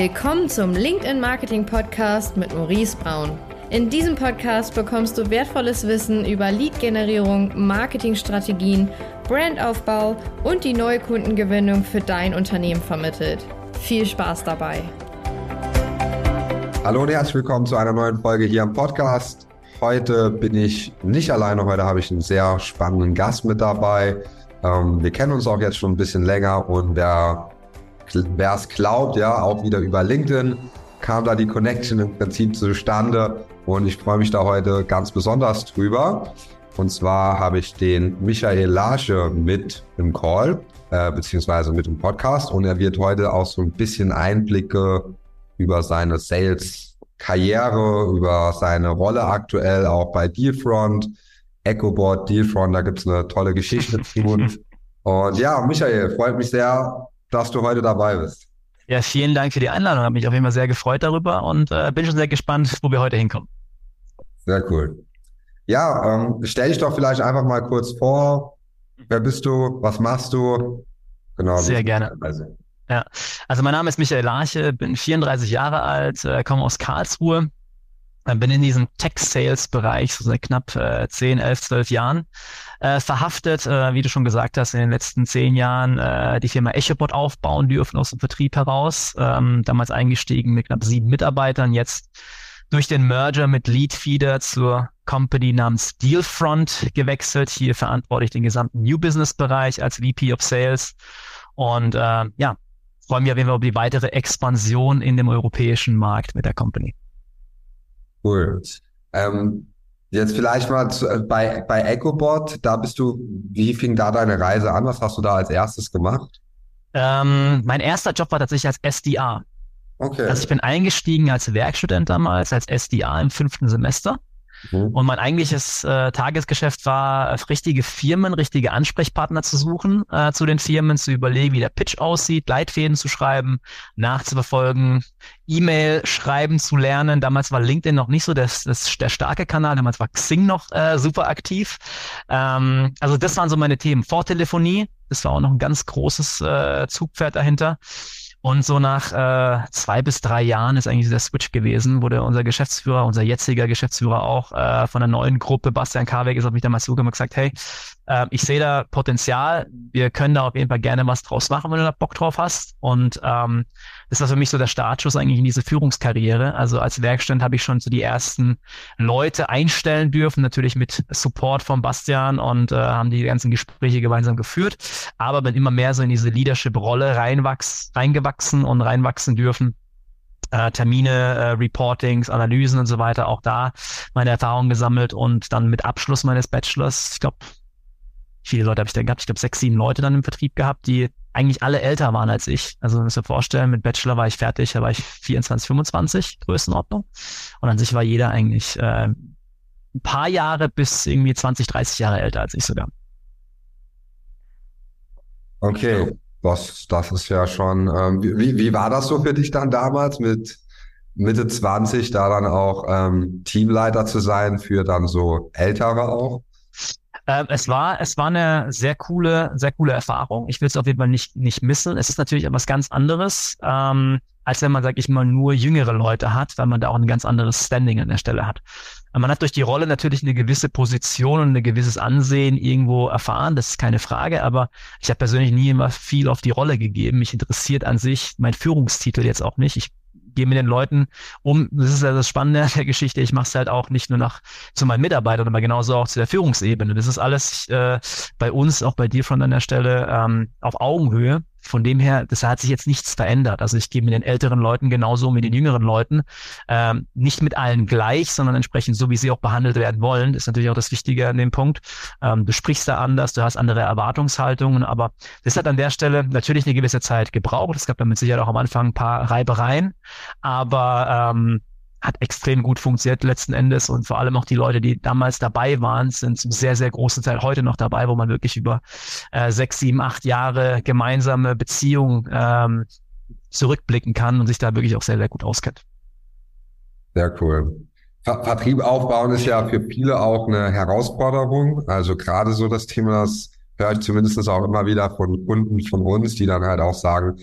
Willkommen zum LinkedIn Marketing Podcast mit Maurice Braun. In diesem Podcast bekommst du wertvolles Wissen über Lead-Generierung, Marketingstrategien, Brandaufbau und die neue Kundengewinnung für dein Unternehmen vermittelt. Viel Spaß dabei! Hallo und herzlich willkommen zu einer neuen Folge hier am Podcast. Heute bin ich nicht alleine, heute habe ich einen sehr spannenden Gast mit dabei. Ähm, wir kennen uns auch jetzt schon ein bisschen länger und wer es glaubt, ja, auch wieder über LinkedIn kam da die Connection im Prinzip zustande und ich freue mich da heute ganz besonders drüber. Und zwar habe ich den Michael Larche mit im Call, äh, beziehungsweise mit im Podcast und er wird heute auch so ein bisschen Einblicke über seine Sales-Karriere, über seine Rolle aktuell auch bei Dealfront, EchoBot, Dealfront, da gibt es eine tolle Geschichte zu. Und ja, Michael, freut mich sehr, dass du heute dabei bist. Ja, vielen Dank für die Einladung. Habe mich auf jeden Fall sehr gefreut darüber und äh, bin schon sehr gespannt, wo wir heute hinkommen. Sehr cool. Ja, ähm, stell dich doch vielleicht einfach mal kurz vor. Wer bist du? Was machst du? Genau. Sehr gerne. Also. Ja, also mein Name ist Michael Larche, bin 34 Jahre alt, äh, komme aus Karlsruhe, bin in diesem Tech-Sales-Bereich so seit knapp äh, 10, 11, 12 Jahren äh, verhaftet, äh, wie du schon gesagt hast, in den letzten zehn Jahren äh, die Firma EchoBot aufbauen dürfen aus dem Vertrieb heraus, ähm, damals eingestiegen mit knapp sieben Mitarbeitern, jetzt durch den Merger mit Leadfeeder zur Company namens Dealfront gewechselt. Hier verantworte ich den gesamten New Business Bereich als VP of Sales. Und äh, ja, freue mich auf jeden Fall über die weitere Expansion in dem europäischen Markt mit der Company. Cool. Ähm, jetzt vielleicht mal zu, äh, bei, bei EchoBot, da bist du, wie fing da deine Reise an? Was hast du da als erstes gemacht? Ähm, mein erster Job war tatsächlich als SDA. Okay. Also ich bin eingestiegen als Werkstudent damals, als SDA im fünften Semester. Mhm. Und mein eigentliches äh, Tagesgeschäft war, richtige Firmen, richtige Ansprechpartner zu suchen, äh, zu den Firmen, zu überlegen, wie der Pitch aussieht, Leitfäden zu schreiben, nachzuverfolgen, E-Mail schreiben zu lernen. Damals war LinkedIn noch nicht so das, das, der starke Kanal, damals war Xing noch äh, super aktiv. Ähm, also das waren so meine Themen. Vortelefonie, das war auch noch ein ganz großes äh, Zugpferd dahinter. Und so nach äh, zwei bis drei Jahren ist eigentlich der Switch gewesen, wurde unser Geschäftsführer, unser jetziger Geschäftsführer auch äh, von der neuen Gruppe, Bastian Karweg, ist auf mich damals zugekommen und gesagt, hey, äh, ich sehe da Potenzial, wir können da auf jeden Fall gerne was draus machen, wenn du da Bock drauf hast. Und ähm, das war für mich so der Startschuss eigentlich in diese Führungskarriere. Also als Werkstudent habe ich schon so die ersten Leute einstellen dürfen, natürlich mit Support von Bastian und äh, haben die ganzen Gespräche gemeinsam geführt, aber bin immer mehr so in diese Leadership-Rolle reinwachs reingewachsen und reinwachsen dürfen. Äh, Termine, äh, Reportings, Analysen und so weiter, auch da meine Erfahrungen gesammelt und dann mit Abschluss meines Bachelors, ich glaube, viele Leute habe ich da gehabt, ich glaube sechs, sieben Leute dann im Vertrieb gehabt, die eigentlich alle älter waren als ich. Also müsst ihr vorstellen, mit Bachelor war ich fertig, da war ich 24, 25 Größenordnung. Und an sich war jeder eigentlich äh, ein paar Jahre bis irgendwie 20, 30 Jahre älter als ich sogar. Okay, das, das ist ja schon, ähm, wie, wie war das so für dich dann damals mit Mitte 20 da dann auch ähm, Teamleiter zu sein für dann so Ältere auch? Ähm, es war, es war eine sehr coole, sehr coole Erfahrung. Ich will es auf jeden Fall nicht, nicht missen. Es ist natürlich etwas ganz anderes, ähm, als wenn man, sag ich mal, nur jüngere Leute hat, weil man da auch ein ganz anderes Standing an der Stelle hat. Man hat durch die Rolle natürlich eine gewisse Position und ein gewisses Ansehen irgendwo erfahren, das ist keine Frage, aber ich habe persönlich nie immer viel auf die Rolle gegeben. Mich interessiert an sich mein Führungstitel jetzt auch nicht. Ich gehe mit den Leuten um. Das ist ja das Spannende der Geschichte. Ich mache es halt auch nicht nur nach zu meinen Mitarbeitern, aber genauso auch zu der Führungsebene. Das ist alles äh, bei uns, auch bei dir von an der Stelle, ähm, auf Augenhöhe. Von dem her, das hat sich jetzt nichts verändert. Also ich gehe mit den älteren Leuten genauso mit den jüngeren Leuten. Ähm, nicht mit allen gleich, sondern entsprechend so, wie sie auch behandelt werden wollen. Das ist natürlich auch das Wichtige an dem Punkt. Ähm, du sprichst da anders, du hast andere Erwartungshaltungen, aber das hat an der Stelle natürlich eine gewisse Zeit gebraucht. Es gab damit sicher auch am Anfang ein paar Reibereien, aber ähm, hat extrem gut funktioniert letzten Endes und vor allem auch die Leute, die damals dabei waren, sind zum sehr, sehr großen Teil heute noch dabei, wo man wirklich über äh, sechs, sieben, acht Jahre gemeinsame Beziehung ähm, zurückblicken kann und sich da wirklich auch sehr, sehr gut auskennt. Sehr cool. Ver Vertrieb aufbauen ist ja für viele auch eine Herausforderung. Also gerade so das Thema, das höre ich zumindest auch immer wieder von Kunden von uns, die dann halt auch sagen,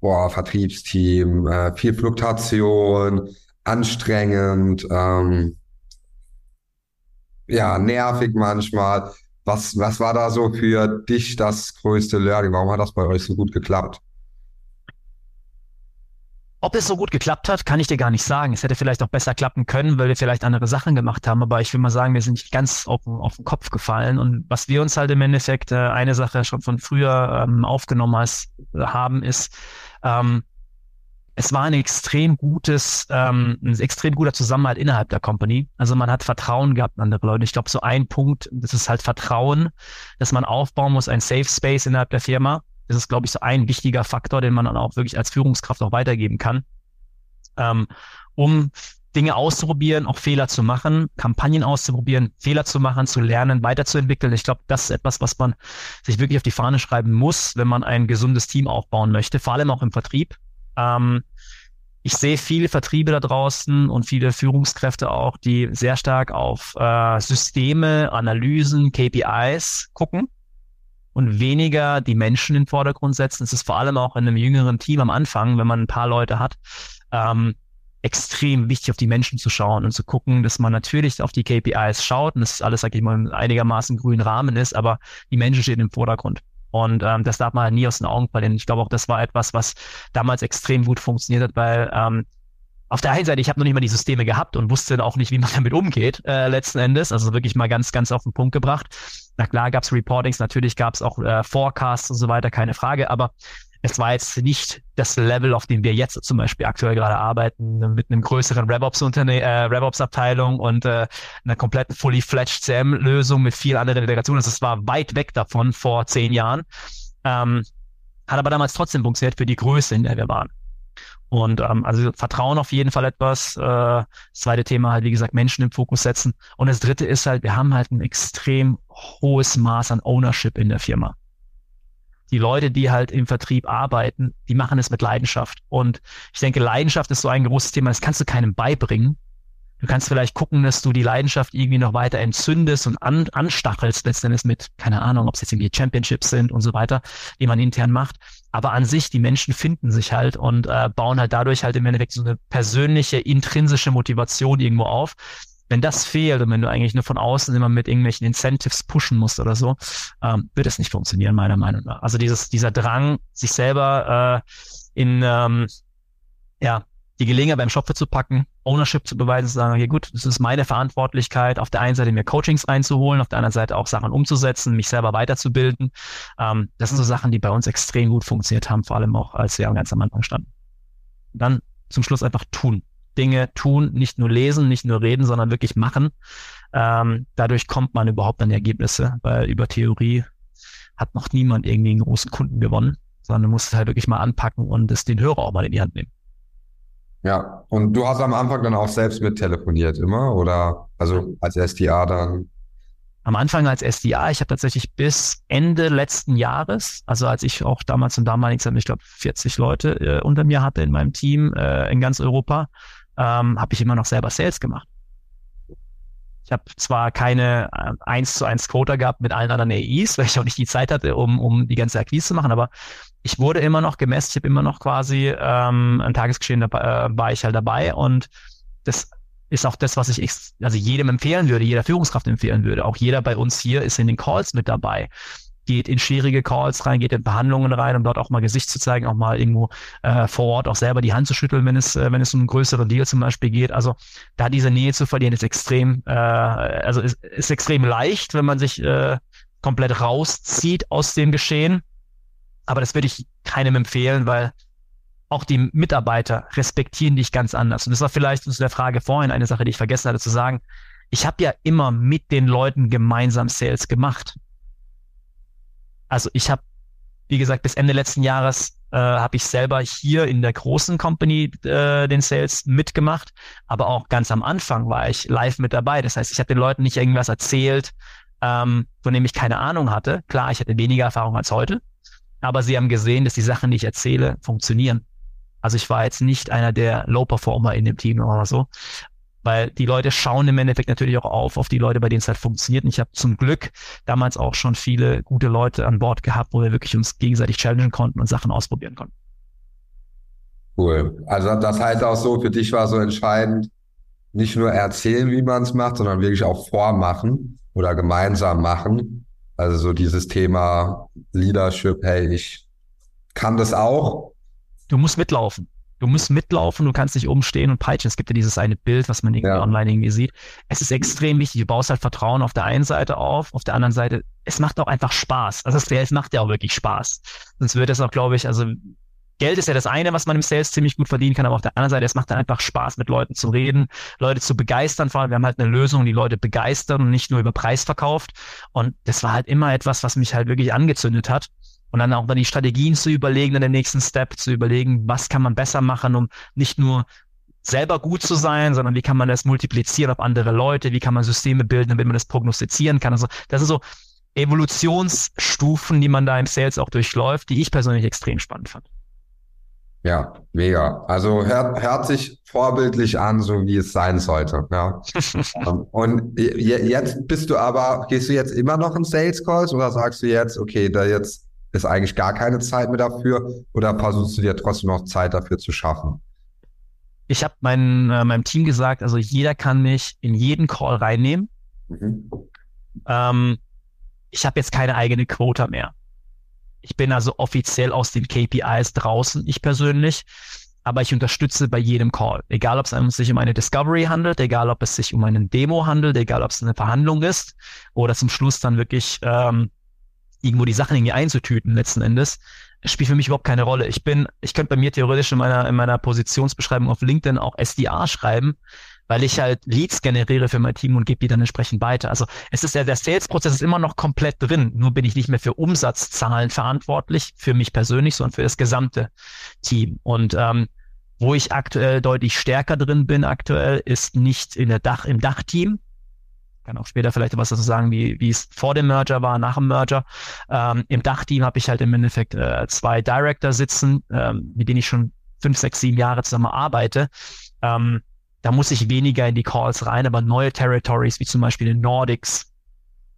boah, Vertriebsteam, äh, viel Fluktuation, anstrengend, ähm, ja, nervig manchmal. Was, was war da so für dich das größte Learning? Warum hat das bei euch so gut geklappt? Ob es so gut geklappt hat, kann ich dir gar nicht sagen. Es hätte vielleicht auch besser klappen können, weil wir vielleicht andere Sachen gemacht haben. Aber ich will mal sagen, wir sind nicht ganz auf, auf den Kopf gefallen. Und was wir uns halt im Endeffekt, äh, eine Sache schon von früher ähm, aufgenommen als, äh, haben, ist, ähm, es war ein extrem gutes, ähm, ein extrem guter Zusammenhalt innerhalb der Company. Also man hat Vertrauen gehabt an andere Leute. Ich glaube, so ein Punkt, das ist halt Vertrauen, dass man aufbauen muss, ein Safe Space innerhalb der Firma. Das ist, glaube ich, so ein wichtiger Faktor, den man dann auch wirklich als Führungskraft auch weitergeben kann, ähm, um Dinge auszuprobieren, auch Fehler zu machen, Kampagnen auszuprobieren, Fehler zu machen, zu lernen, weiterzuentwickeln. Ich glaube, das ist etwas, was man sich wirklich auf die Fahne schreiben muss, wenn man ein gesundes Team aufbauen möchte, vor allem auch im Vertrieb. Ähm, ich sehe viele Vertriebe da draußen und viele Führungskräfte auch, die sehr stark auf äh, Systeme, Analysen, KPIs gucken und weniger die Menschen in den Vordergrund setzen. Es ist vor allem auch in einem jüngeren Team am Anfang, wenn man ein paar Leute hat, ähm, extrem wichtig, auf die Menschen zu schauen und zu gucken, dass man natürlich auf die KPIs schaut und das alles, sag ich mal, einigermaßen grünen Rahmen ist, aber die Menschen stehen im Vordergrund. Und ähm, das darf man halt nie aus den Augen verlieren. Ich glaube auch, das war etwas, was damals extrem gut funktioniert hat, weil ähm, auf der einen Seite, ich habe noch nicht mal die Systeme gehabt und wusste auch nicht, wie man damit umgeht, äh, letzten Endes. Also wirklich mal ganz, ganz auf den Punkt gebracht. Na klar gab es Reportings, natürlich gab es auch äh, Forecasts und so weiter, keine Frage, aber es war jetzt nicht das Level, auf dem wir jetzt zum Beispiel aktuell gerade arbeiten, mit einem größeren äh, RevOps-Abteilung und äh, einer kompletten fully fledged CM-Lösung mit viel anderen Integrationen. Also es war weit weg davon vor zehn Jahren. Ähm, hat aber damals trotzdem funktioniert für die Größe, in der wir waren. Und ähm, also Vertrauen auf jeden Fall etwas. Äh, das zweite Thema halt, wie gesagt, Menschen im Fokus setzen. Und das dritte ist halt, wir haben halt ein extrem hohes Maß an Ownership in der Firma die Leute, die halt im Vertrieb arbeiten, die machen es mit Leidenschaft. Und ich denke, Leidenschaft ist so ein großes Thema, das kannst du keinem beibringen. Du kannst vielleicht gucken, dass du die Leidenschaft irgendwie noch weiter entzündest und an, anstachelst, letztendlich mit, keine Ahnung, ob es jetzt irgendwie Championships sind und so weiter, die man intern macht. Aber an sich, die Menschen finden sich halt und äh, bauen halt dadurch halt im Endeffekt so eine persönliche, intrinsische Motivation irgendwo auf, wenn das fehlt und wenn du eigentlich nur von außen immer mit irgendwelchen Incentives pushen musst oder so, ähm, wird es nicht funktionieren, meiner Meinung nach. Also dieses, dieser Drang, sich selber äh, in ähm, ja, die Gelegenheit beim Shop zu packen, Ownership zu beweisen, zu sagen, okay, gut, das ist meine Verantwortlichkeit, auf der einen Seite mir Coachings reinzuholen, auf der anderen Seite auch Sachen umzusetzen, mich selber weiterzubilden. Ähm, das sind so Sachen, die bei uns extrem gut funktioniert haben, vor allem auch, als wir ganz am Anfang standen. Dann zum Schluss einfach tun. Dinge tun, nicht nur lesen, nicht nur reden, sondern wirklich machen. Ähm, dadurch kommt man überhaupt an Ergebnisse, weil über Theorie hat noch niemand irgendwie einen großen Kunden gewonnen, sondern du musst es halt wirklich mal anpacken und es den Hörer auch mal in die Hand nehmen. Ja, und du hast am Anfang dann auch selbst mit telefoniert immer oder also als SDA dann? am Anfang als SDA, ich habe tatsächlich bis Ende letzten Jahres, also als ich auch damals und damaligen Zeit, ich glaube 40 Leute äh, unter mir hatte in meinem Team äh, in ganz Europa, ähm, habe ich immer noch selber Sales gemacht. Ich habe zwar keine äh, eins zu eins Quota gehabt mit allen anderen AIs, weil ich auch nicht die Zeit hatte, um, um die ganze Akquise zu machen, aber ich wurde immer noch gemessen, ich habe immer noch quasi ähm, ein Tagesgeschehen dabei, äh, war ich halt dabei und das ist auch das, was ich also jedem empfehlen würde, jeder Führungskraft empfehlen würde. Auch jeder bei uns hier ist in den Calls mit dabei geht in schwierige Calls rein, geht in Behandlungen rein, um dort auch mal Gesicht zu zeigen, auch mal irgendwo äh, vor Ort auch selber die Hand zu schütteln, wenn es, äh, wenn es um einen größeren Deal zum Beispiel geht. Also da diese Nähe zu verlieren, ist extrem, äh, also ist, ist extrem leicht, wenn man sich äh, komplett rauszieht aus dem Geschehen. Aber das würde ich keinem empfehlen, weil auch die Mitarbeiter respektieren dich ganz anders. Und das war vielleicht zu der Frage vorhin eine Sache, die ich vergessen hatte zu sagen. Ich habe ja immer mit den Leuten gemeinsam Sales gemacht also ich habe, wie gesagt, bis Ende letzten Jahres äh, habe ich selber hier in der großen Company äh, den Sales mitgemacht, aber auch ganz am Anfang war ich live mit dabei. Das heißt, ich habe den Leuten nicht irgendwas erzählt, ähm, von dem ich keine Ahnung hatte. Klar, ich hatte weniger Erfahrung als heute, aber sie haben gesehen, dass die Sachen, die ich erzähle, funktionieren. Also ich war jetzt nicht einer der Low-Performer in dem Team oder so, weil die Leute schauen im Endeffekt natürlich auch auf, auf die Leute, bei denen es halt funktioniert. Und ich habe zum Glück damals auch schon viele gute Leute an Bord gehabt, wo wir wirklich uns gegenseitig challengen konnten und Sachen ausprobieren konnten. Cool. Also das heißt auch so, für dich war so entscheidend, nicht nur erzählen, wie man es macht, sondern wirklich auch vormachen oder gemeinsam machen. Also so dieses Thema Leadership, hey, ich kann das auch. Du musst mitlaufen. Du musst mitlaufen, du kannst nicht umstehen und peitschen. Es gibt ja dieses eine Bild, was man irgendwie ja. online irgendwie sieht. Es ist extrem wichtig. Du baust halt Vertrauen auf der einen Seite auf, auf der anderen Seite, es macht auch einfach Spaß. Also es macht ja auch wirklich Spaß. Sonst würde es auch, glaube ich, also Geld ist ja das eine, was man im Sales ziemlich gut verdienen kann, aber auf der anderen Seite, es macht dann einfach Spaß, mit Leuten zu reden, Leute zu begeistern. Vor allem, wir haben halt eine Lösung, die Leute begeistern und nicht nur über Preis verkauft. Und das war halt immer etwas, was mich halt wirklich angezündet hat. Und dann auch dann die Strategien zu überlegen, in den nächsten Step zu überlegen, was kann man besser machen, um nicht nur selber gut zu sein, sondern wie kann man das multiplizieren auf andere Leute, wie kann man Systeme bilden, damit man das prognostizieren kann. Also das ist so Evolutionsstufen, die man da im Sales auch durchläuft, die ich persönlich extrem spannend fand. Ja, mega. Also hört, hört sich vorbildlich an, so wie es sein sollte. Ja. Und jetzt bist du aber, gehst du jetzt immer noch in Sales Calls oder sagst du jetzt, okay, da jetzt ist eigentlich gar keine Zeit mehr dafür oder versuchst du dir trotzdem noch Zeit dafür zu schaffen? Ich habe mein, äh, meinem Team gesagt, also jeder kann mich in jeden Call reinnehmen. Mhm. Ähm, ich habe jetzt keine eigene Quota mehr. Ich bin also offiziell aus den KPIs draußen, ich persönlich, aber ich unterstütze bei jedem Call. Egal, ob es sich um eine Discovery handelt, egal, ob es sich um eine Demo handelt, egal, ob es eine Verhandlung ist oder zum Schluss dann wirklich ähm, irgendwo die Sachen irgendwie einzutüten letzten Endes, spielt für mich überhaupt keine Rolle. Ich bin, ich könnte bei mir theoretisch in meiner, in meiner Positionsbeschreibung auf LinkedIn auch SDA schreiben, weil ich halt Leads generiere für mein Team und gebe die dann entsprechend weiter. Also es ist ja, der Sales-Prozess ist immer noch komplett drin, nur bin ich nicht mehr für Umsatzzahlen verantwortlich, für mich persönlich, sondern für das gesamte Team. Und ähm, wo ich aktuell deutlich stärker drin bin aktuell, ist nicht in der Dach, im Dachteam, kann auch später vielleicht was dazu sagen, wie, wie es vor dem Merger war, nach dem Merger. Ähm, Im Dachteam habe ich halt im Endeffekt äh, zwei Director sitzen, ähm, mit denen ich schon fünf, sechs, sieben Jahre zusammen arbeite. Ähm, da muss ich weniger in die Calls rein, aber neue Territories, wie zum Beispiel in Nordics,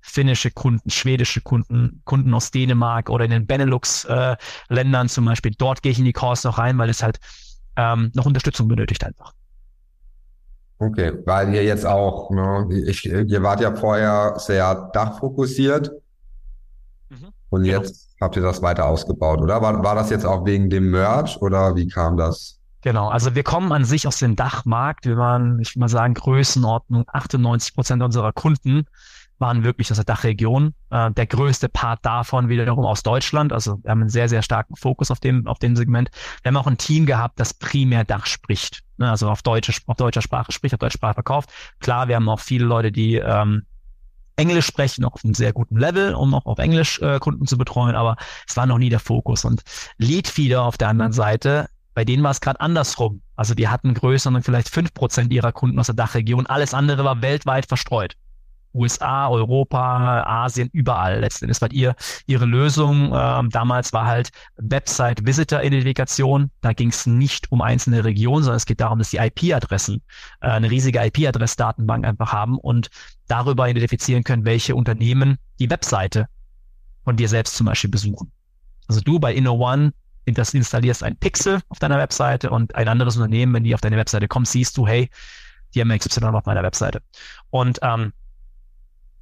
finnische Kunden, schwedische Kunden, Kunden aus Dänemark oder in den Benelux-Ländern äh, zum Beispiel, dort gehe ich in die Calls noch rein, weil es halt ähm, noch Unterstützung benötigt einfach. Okay, weil ihr jetzt auch, ne, ich, ihr wart ja vorher sehr dachfokussiert mhm. und genau. jetzt habt ihr das weiter ausgebaut, oder? War, war das jetzt auch wegen dem Merch oder wie kam das? Genau, also wir kommen an sich aus dem Dachmarkt. Wir waren, ich will mal sagen, Größenordnung 98 Prozent unserer Kunden waren wirklich aus der Dachregion. Äh, der größte Part davon wiederum aus Deutschland. Also wir haben einen sehr, sehr starken Fokus auf dem, auf dem Segment. Wir haben auch ein Team gehabt, das primär Dach spricht. Ne? Also auf, deutsche, auf deutscher Sprache spricht, auf deutscher Sprache verkauft. Klar, wir haben auch viele Leute, die ähm, Englisch sprechen, auch auf einem sehr guten Level, um auch auf Englisch äh, Kunden zu betreuen, aber es war noch nie der Fokus. Und Leadfeeder auf der anderen Seite, bei denen war es gerade andersrum. Also die hatten größer und vielleicht fünf Prozent ihrer Kunden aus der Dachregion. Alles andere war weltweit verstreut. USA, Europa, Asien, überall letzten Endes, weil ihr ihre Lösung ähm, damals war halt Website-Visitor-Identifikation. Da ging es nicht um einzelne Regionen, sondern es geht darum, dass die IP-Adressen äh, eine riesige IP-Adress-Datenbank einfach haben und darüber identifizieren können, welche Unternehmen die Webseite von dir selbst zum Beispiel besuchen. Also du bei InnoOne das installierst ein Pixel auf deiner Webseite und ein anderes Unternehmen, wenn die auf deine Webseite kommen, siehst du, hey, die haben XY auf meiner Webseite. Und ähm,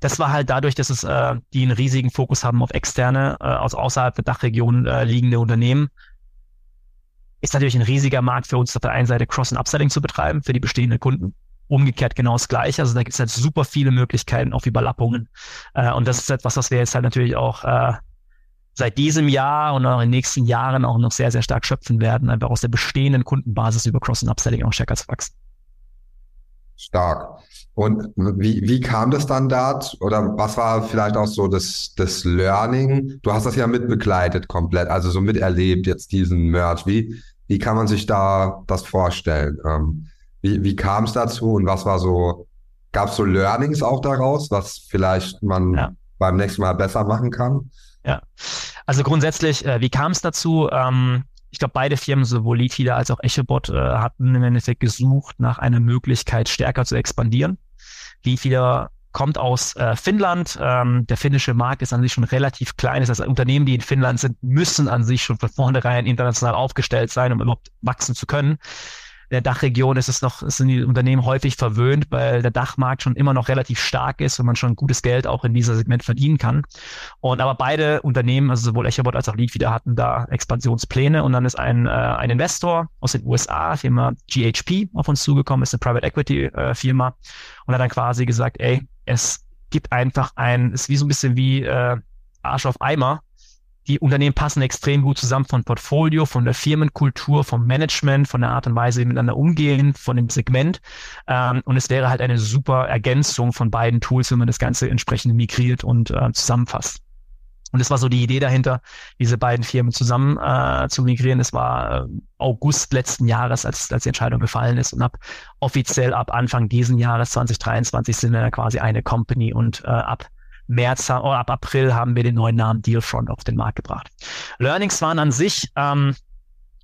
das war halt dadurch, dass es äh, die einen riesigen Fokus haben auf externe, äh, aus außerhalb der Dachregion äh, liegende Unternehmen. Ist natürlich ein riesiger Markt für uns auf der einen Seite Cross- und Upselling zu betreiben für die bestehenden Kunden. Umgekehrt genau das Gleiche. Also da gibt es halt super viele Möglichkeiten auf Überlappungen. Äh, und das ist etwas, was wir jetzt halt natürlich auch äh, seit diesem Jahr und auch in den nächsten Jahren auch noch sehr, sehr stark schöpfen werden, einfach aus der bestehenden Kundenbasis über Cross- und Upselling auch stärker zu wachsen. Stark. Und wie, wie kam das dann dort? Oder was war vielleicht auch so das, das Learning? Du hast das ja mitbegleitet komplett, also so miterlebt jetzt diesen Merch. Wie, wie kann man sich da das vorstellen? Ähm, wie, wie kam es dazu und was war so, gab es so Learnings auch daraus, was vielleicht man ja. beim nächsten Mal besser machen kann? Ja, also grundsätzlich, äh, wie kam es dazu? Ähm, ich glaube, beide Firmen, sowohl Leadfeeder als auch Echobot, äh, hatten im Endeffekt gesucht nach einer Möglichkeit, stärker zu expandieren. Leadfeeder kommt aus äh, Finnland. Ähm, der finnische Markt ist an sich schon relativ klein. Das heißt, Unternehmen, die in Finnland sind, müssen an sich schon von vornherein international aufgestellt sein, um überhaupt wachsen zu können der Dachregion ist es noch, sind die Unternehmen häufig verwöhnt, weil der Dachmarkt schon immer noch relativ stark ist und man schon gutes Geld auch in dieser Segment verdienen kann. Und aber beide Unternehmen, also sowohl Echabot als auch Leadfeeder hatten da Expansionspläne und dann ist ein, äh, ein Investor aus den USA, Firma GHP, auf uns zugekommen, ist eine Private Equity äh, Firma und hat dann quasi gesagt, ey, es gibt einfach ein, ist wie so ein bisschen wie äh, Arsch auf Eimer die Unternehmen passen extrem gut zusammen von Portfolio, von der Firmenkultur, vom Management, von der Art und Weise, wie miteinander umgehen, von dem Segment. Ähm, und es wäre halt eine super Ergänzung von beiden Tools, wenn man das Ganze entsprechend migriert und äh, zusammenfasst. Und das war so die Idee dahinter, diese beiden Firmen zusammen äh, zu migrieren. Das war äh, August letzten Jahres, als, als die Entscheidung gefallen ist. Und ab offiziell ab Anfang diesen Jahres 2023 sind wir quasi eine Company und äh, ab März oder ab April haben wir den neuen Namen Dealfront auf den Markt gebracht. Learnings waren an sich, ähm,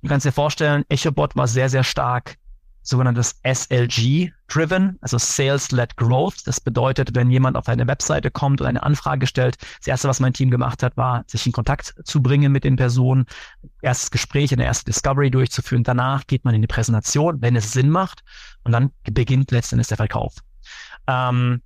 du kannst dir vorstellen, EchoBot war sehr, sehr stark sogenanntes SLG-driven, also Sales-led Growth. Das bedeutet, wenn jemand auf eine Webseite kommt und eine Anfrage stellt, das erste, was mein Team gemacht hat, war, sich in Kontakt zu bringen mit den Personen, erstes Gespräch, eine erste Discovery durchzuführen. Danach geht man in die Präsentation, wenn es Sinn macht, und dann beginnt letztendlich der Verkauf. Ähm,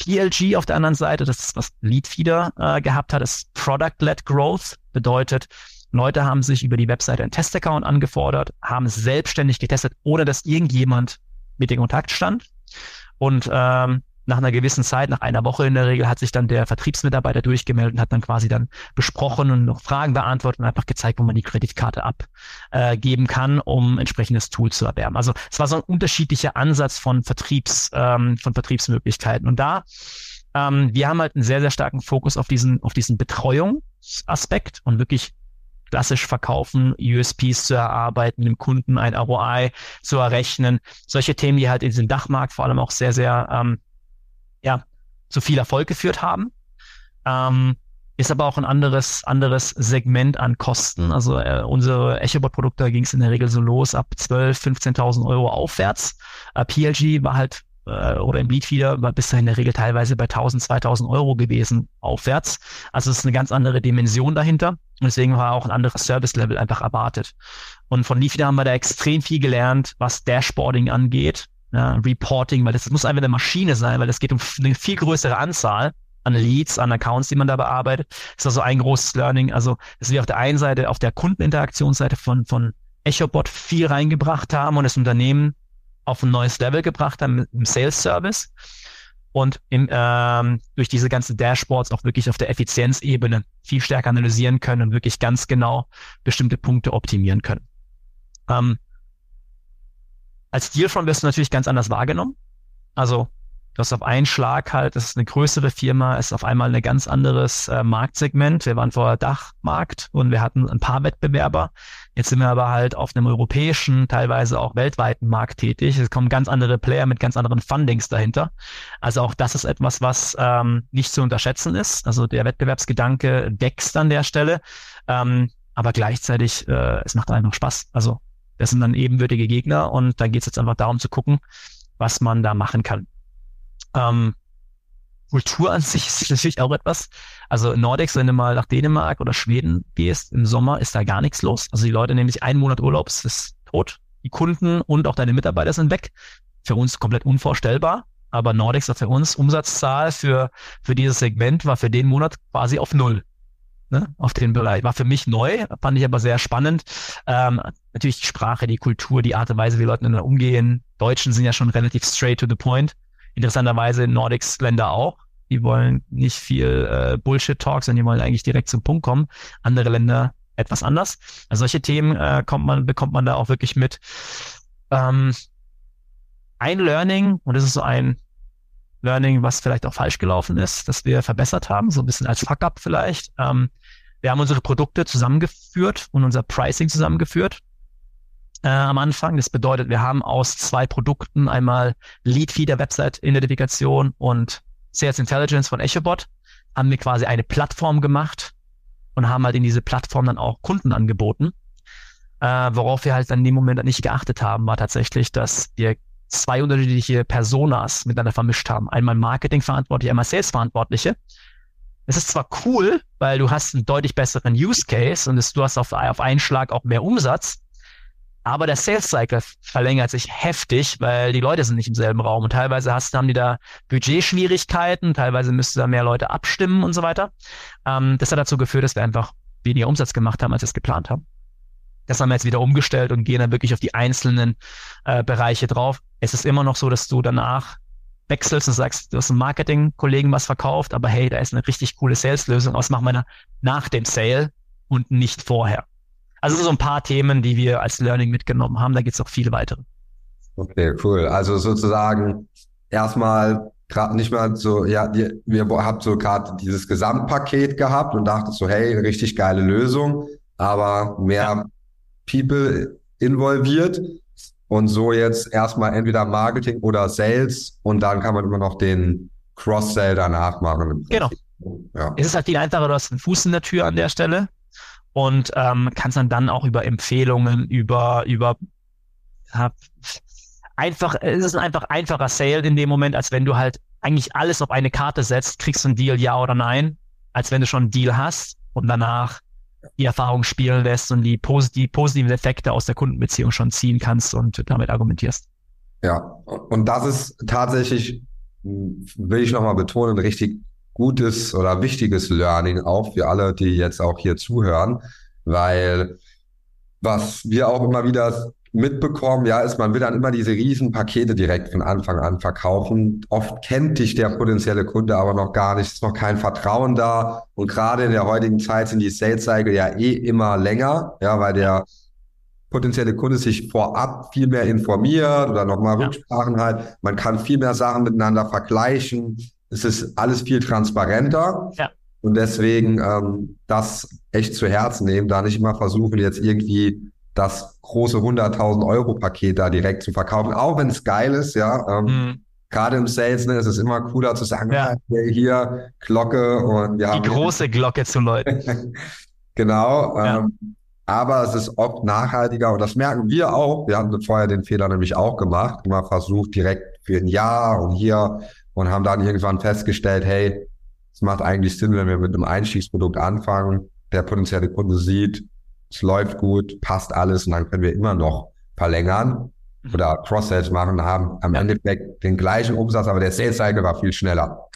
PLG auf der anderen Seite, das ist was Leadfeeder äh, gehabt hat, ist Product-led Growth, bedeutet, Leute haben sich über die Webseite einen Testaccount angefordert, haben es selbstständig getestet, ohne dass irgendjemand mit in Kontakt stand. Und ähm, nach einer gewissen Zeit, nach einer Woche in der Regel, hat sich dann der Vertriebsmitarbeiter durchgemeldet und hat dann quasi dann besprochen und noch Fragen beantwortet und einfach gezeigt, wo man die Kreditkarte abgeben äh, kann, um entsprechendes Tool zu erwerben. Also es war so ein unterschiedlicher Ansatz von Vertriebs, ähm, von Vertriebsmöglichkeiten. Und da ähm, wir haben halt einen sehr, sehr starken Fokus auf diesen, auf diesen Betreuungsaspekt und wirklich klassisch verkaufen, USPs zu erarbeiten, dem Kunden ein ROI zu errechnen. Solche Themen, die halt in diesem Dachmarkt vor allem auch sehr, sehr ähm, ja, zu viel Erfolg geführt haben. Ähm, ist aber auch ein anderes, anderes Segment an Kosten. Also äh, unsere EchoBot-Produkte ging es in der Regel so los ab 12.000, 15.000 Euro aufwärts. Äh, PLG war halt äh, oder im Bleedfeeder war bis dahin in der Regel teilweise bei 1.000, 2.000 Euro gewesen aufwärts. Also es ist eine ganz andere Dimension dahinter. Und deswegen war auch ein anderes Service-Level einfach erwartet. Und von Leadfeeder haben wir da extrem viel gelernt, was Dashboarding angeht ja, Reporting, weil das muss einfach eine Maschine sein, weil es geht um eine viel größere Anzahl an Leads, an Accounts, die man da bearbeitet. Das ist also ein großes Learning. Also, dass wir auf der einen Seite, auf der Kundeninteraktionsseite von, von EchoBot viel reingebracht haben und das Unternehmen auf ein neues Level gebracht haben im Sales Service und im, ähm, durch diese ganzen Dashboards auch wirklich auf der Effizienzebene viel stärker analysieren können und wirklich ganz genau bestimmte Punkte optimieren können. Ähm, als Dealfront wirst du natürlich ganz anders wahrgenommen. Also du hast auf einen Schlag halt, das ist eine größere Firma, ist auf einmal ein ganz anderes äh, Marktsegment. Wir waren vorher Dachmarkt und wir hatten ein paar Wettbewerber. Jetzt sind wir aber halt auf einem europäischen, teilweise auch weltweiten Markt tätig. Es kommen ganz andere Player mit ganz anderen Fundings dahinter. Also auch das ist etwas, was ähm, nicht zu unterschätzen ist. Also der Wettbewerbsgedanke wächst an der Stelle. Ähm, aber gleichzeitig, äh, es macht einfach Spaß. Also das sind dann ebenwürdige Gegner und da geht es jetzt einfach darum zu gucken, was man da machen kann. Ähm, Kultur an sich ist natürlich auch etwas. Also Nordics, wenn du mal nach Dänemark oder Schweden gehst, im Sommer ist da gar nichts los. Also die Leute nehmen sich einen Monat Urlaub, es ist tot. Die Kunden und auch deine Mitarbeiter sind weg. Für uns komplett unvorstellbar. Aber Nordics war für uns Umsatzzahl für, für dieses Segment war für den Monat quasi auf Null ne, auf den Bereich. War für mich neu, fand ich aber sehr spannend. Ähm, natürlich die Sprache, die Kultur, die Art und Weise, wie Leute miteinander umgehen. Deutschen sind ja schon relativ straight to the point. Interessanterweise Nordics-Länder auch. Die wollen nicht viel äh, Bullshit-Talk, sondern die wollen eigentlich direkt zum Punkt kommen. Andere Länder etwas anders. Also solche Themen äh, kommt man, bekommt man da auch wirklich mit. Ähm, ein Learning, und das ist so ein Learning, was vielleicht auch falsch gelaufen ist, dass wir verbessert haben, so ein bisschen als Fuck-up vielleicht. Ähm, wir haben unsere Produkte zusammengeführt und unser Pricing zusammengeführt äh, am Anfang. Das bedeutet, wir haben aus zwei Produkten einmal Leadfeeder Website-Identifikation und Sales Intelligence von EchoBot, haben wir quasi eine Plattform gemacht und haben halt in diese Plattform dann auch Kunden angeboten. Äh, worauf wir halt dann in dem Moment nicht geachtet haben, war tatsächlich, dass wir zwei unterschiedliche Personas miteinander vermischt haben. Einmal Marketingverantwortliche, einmal Sales-Verantwortliche. Es ist zwar cool, weil du hast einen deutlich besseren Use Case und es, du hast auf, auf einen Schlag auch mehr Umsatz, aber der Sales Cycle verlängert sich heftig, weil die Leute sind nicht im selben Raum und teilweise hast, haben die da Budgetschwierigkeiten, teilweise müsste da mehr Leute abstimmen und so weiter. Ähm, das hat dazu geführt, dass wir einfach weniger Umsatz gemacht haben, als wir es geplant haben. Das haben wir jetzt wieder umgestellt und gehen dann wirklich auf die einzelnen äh, Bereiche drauf. Es ist immer noch so, dass du danach wechselst und sagst, du hast einem Marketing-Kollegen was verkauft, aber hey, da ist eine richtig coole Sales-Lösung. Was machen wir da nach dem Sale und nicht vorher? Also so ein paar Themen, die wir als Learning mitgenommen haben. Da gibt es auch viele weitere. Okay, cool. Also sozusagen erstmal gerade nicht mal so, ja, wir habt so gerade dieses Gesamtpaket gehabt und dachte so, hey, richtig geile Lösung, aber mehr ja. People involviert und so jetzt erstmal entweder Marketing oder Sales und dann kann man immer noch den Cross-Sell danach machen. Genau. Ja. Es ist halt viel einfacher, du hast einen Fuß in der Tür an der Stelle und ähm, kannst dann dann auch über Empfehlungen, über, über ja, einfach, es ist einfach einfacher Sale in dem Moment, als wenn du halt eigentlich alles auf eine Karte setzt, kriegst du einen Deal, ja oder nein, als wenn du schon einen Deal hast und danach die Erfahrung spielen lässt und die, posit die positiven Effekte aus der Kundenbeziehung schon ziehen kannst und damit argumentierst. Ja, und das ist tatsächlich, will ich nochmal betonen, richtig gutes oder wichtiges Learning auch für alle, die jetzt auch hier zuhören, weil was wir auch immer wieder mitbekommen, ja, ist, man will dann immer diese riesen Pakete direkt von Anfang an verkaufen. Oft kennt dich der potenzielle Kunde aber noch gar nicht, ist noch kein Vertrauen da. Und gerade in der heutigen Zeit sind die Sales Cycle ja eh immer länger, ja, weil der potenzielle Kunde sich vorab viel mehr informiert oder nochmal ja. Rücksprachen hat. Man kann viel mehr Sachen miteinander vergleichen. Es ist alles viel transparenter. Ja. Und deswegen ähm, das echt zu Herzen nehmen, da nicht immer versuchen, jetzt irgendwie das große 100.000 Euro Paket da direkt zu verkaufen, auch wenn es geil ist, ja. Ähm, mhm. Gerade im Sales ne, ist es immer cooler zu sagen, ja. hier Glocke und wir die große Glocke zu läuten. genau. Ja. Ähm, aber es ist oft nachhaltiger und das merken wir auch. Wir hatten vorher den Fehler nämlich auch gemacht, immer versucht direkt für ein Jahr und hier und haben dann irgendwann festgestellt, hey, es macht eigentlich Sinn, wenn wir mit einem Einstiegsprodukt anfangen, der potenzielle Kunde sieht, es läuft gut, passt alles und dann können wir immer noch verlängern mhm. oder Cross-Sales machen, haben am ja. Endeffekt den gleichen Umsatz, aber der Sales-Cycle war viel schneller.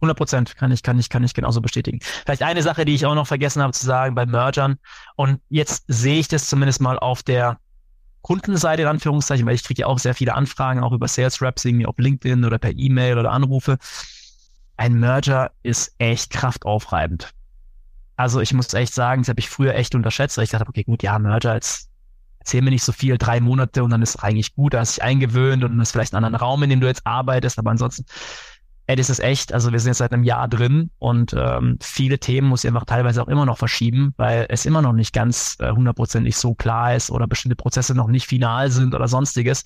100 Prozent kann ich, kann ich, kann ich genauso bestätigen. Vielleicht eine Sache, die ich auch noch vergessen habe zu sagen bei Mergern. Und jetzt sehe ich das zumindest mal auf der Kundenseite in Anführungszeichen, weil ich kriege ja auch sehr viele Anfragen, auch über Sales Reps, irgendwie auf LinkedIn oder per E-Mail oder Anrufe. Ein Merger ist echt kraftaufreibend. Also ich muss echt sagen, das habe ich früher echt unterschätzt, weil ich dachte, okay, gut, ja, Merger, jetzt erzähl mir nicht so viel, drei Monate und dann ist es eigentlich gut, da hast dich eingewöhnt und dann ist vielleicht ein anderer Raum, in dem du jetzt arbeitest, aber ansonsten, ey, das ist echt, also wir sind jetzt seit einem Jahr drin und ähm, viele Themen muss ich einfach teilweise auch immer noch verschieben, weil es immer noch nicht ganz äh, hundertprozentig so klar ist oder bestimmte Prozesse noch nicht final sind oder sonstiges.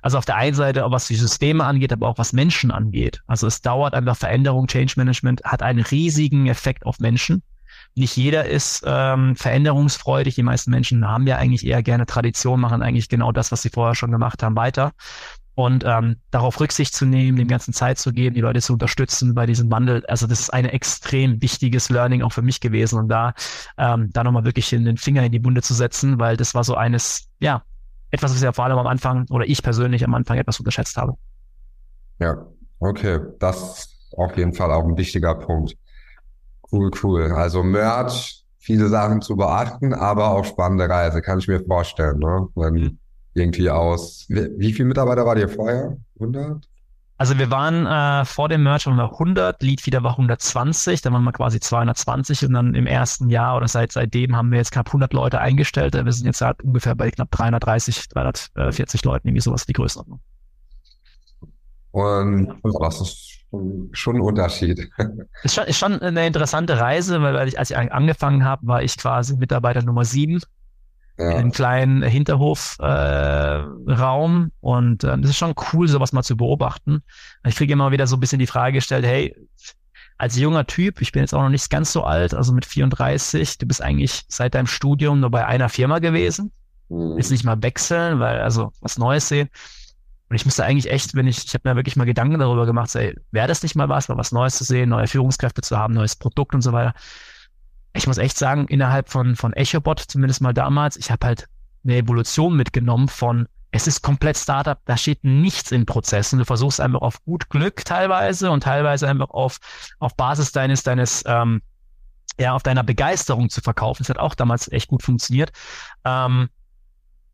Also auf der einen Seite, was die Systeme angeht, aber auch was Menschen angeht. Also es dauert einfach Veränderung, Change Management hat einen riesigen Effekt auf Menschen nicht jeder ist ähm, veränderungsfreudig. Die meisten Menschen haben ja eigentlich eher gerne Tradition, machen eigentlich genau das, was sie vorher schon gemacht haben, weiter. Und ähm, darauf Rücksicht zu nehmen, dem ganzen Zeit zu geben, die Leute zu unterstützen bei diesem Wandel. Also das ist ein extrem wichtiges Learning auch für mich gewesen. Und da, ähm, da nochmal wirklich den Finger in die Bunde zu setzen, weil das war so eines, ja, etwas, was ich ja vor allem am Anfang oder ich persönlich am Anfang etwas unterschätzt habe. Ja, okay. Das ist auf jeden Fall auch ein wichtiger Punkt. Cool, cool. Also Merch, viele Sachen zu beachten, aber auch spannende Reise, kann ich mir vorstellen. Ne? Wenn mhm. irgendwie aus, wie, wie viele Mitarbeiter war ihr vorher? 100? Also wir waren äh, vor dem Merch waren wir 100, Leadfeeder war 120, dann waren wir quasi 220 und dann im ersten Jahr oder seit seitdem haben wir jetzt knapp 100 Leute eingestellt. Wir sind jetzt halt ungefähr bei knapp 330, 340 Leuten, irgendwie sowas die Größenordnung. Und was ist schon ein Unterschied. Ist schon, ist schon eine interessante Reise, weil ich, als ich angefangen habe, war ich quasi Mitarbeiter Nummer sieben ja. in einem kleinen Hinterhofraum äh, und äh, das ist schon cool, sowas mal zu beobachten. Ich kriege immer wieder so ein bisschen die Frage gestellt, hey, als junger Typ, ich bin jetzt auch noch nicht ganz so alt, also mit 34, du bist eigentlich seit deinem Studium nur bei einer Firma gewesen. Mhm. Jetzt nicht mal wechseln, weil also was Neues sehen. Und ich müsste eigentlich echt, wenn ich, ich habe mir wirklich mal Gedanken darüber gemacht, so, wäre das nicht mal was, mal was Neues zu sehen, neue Führungskräfte zu haben, neues Produkt und so weiter. Ich muss echt sagen, innerhalb von, von EchoBot, zumindest mal damals, ich habe halt eine Evolution mitgenommen von, es ist komplett Startup, da steht nichts in Prozessen. Du versuchst einfach auf gut Glück teilweise und teilweise einfach auf, auf Basis deines, deines, ähm, ja, auf deiner Begeisterung zu verkaufen. Das hat auch damals echt gut funktioniert. Ähm,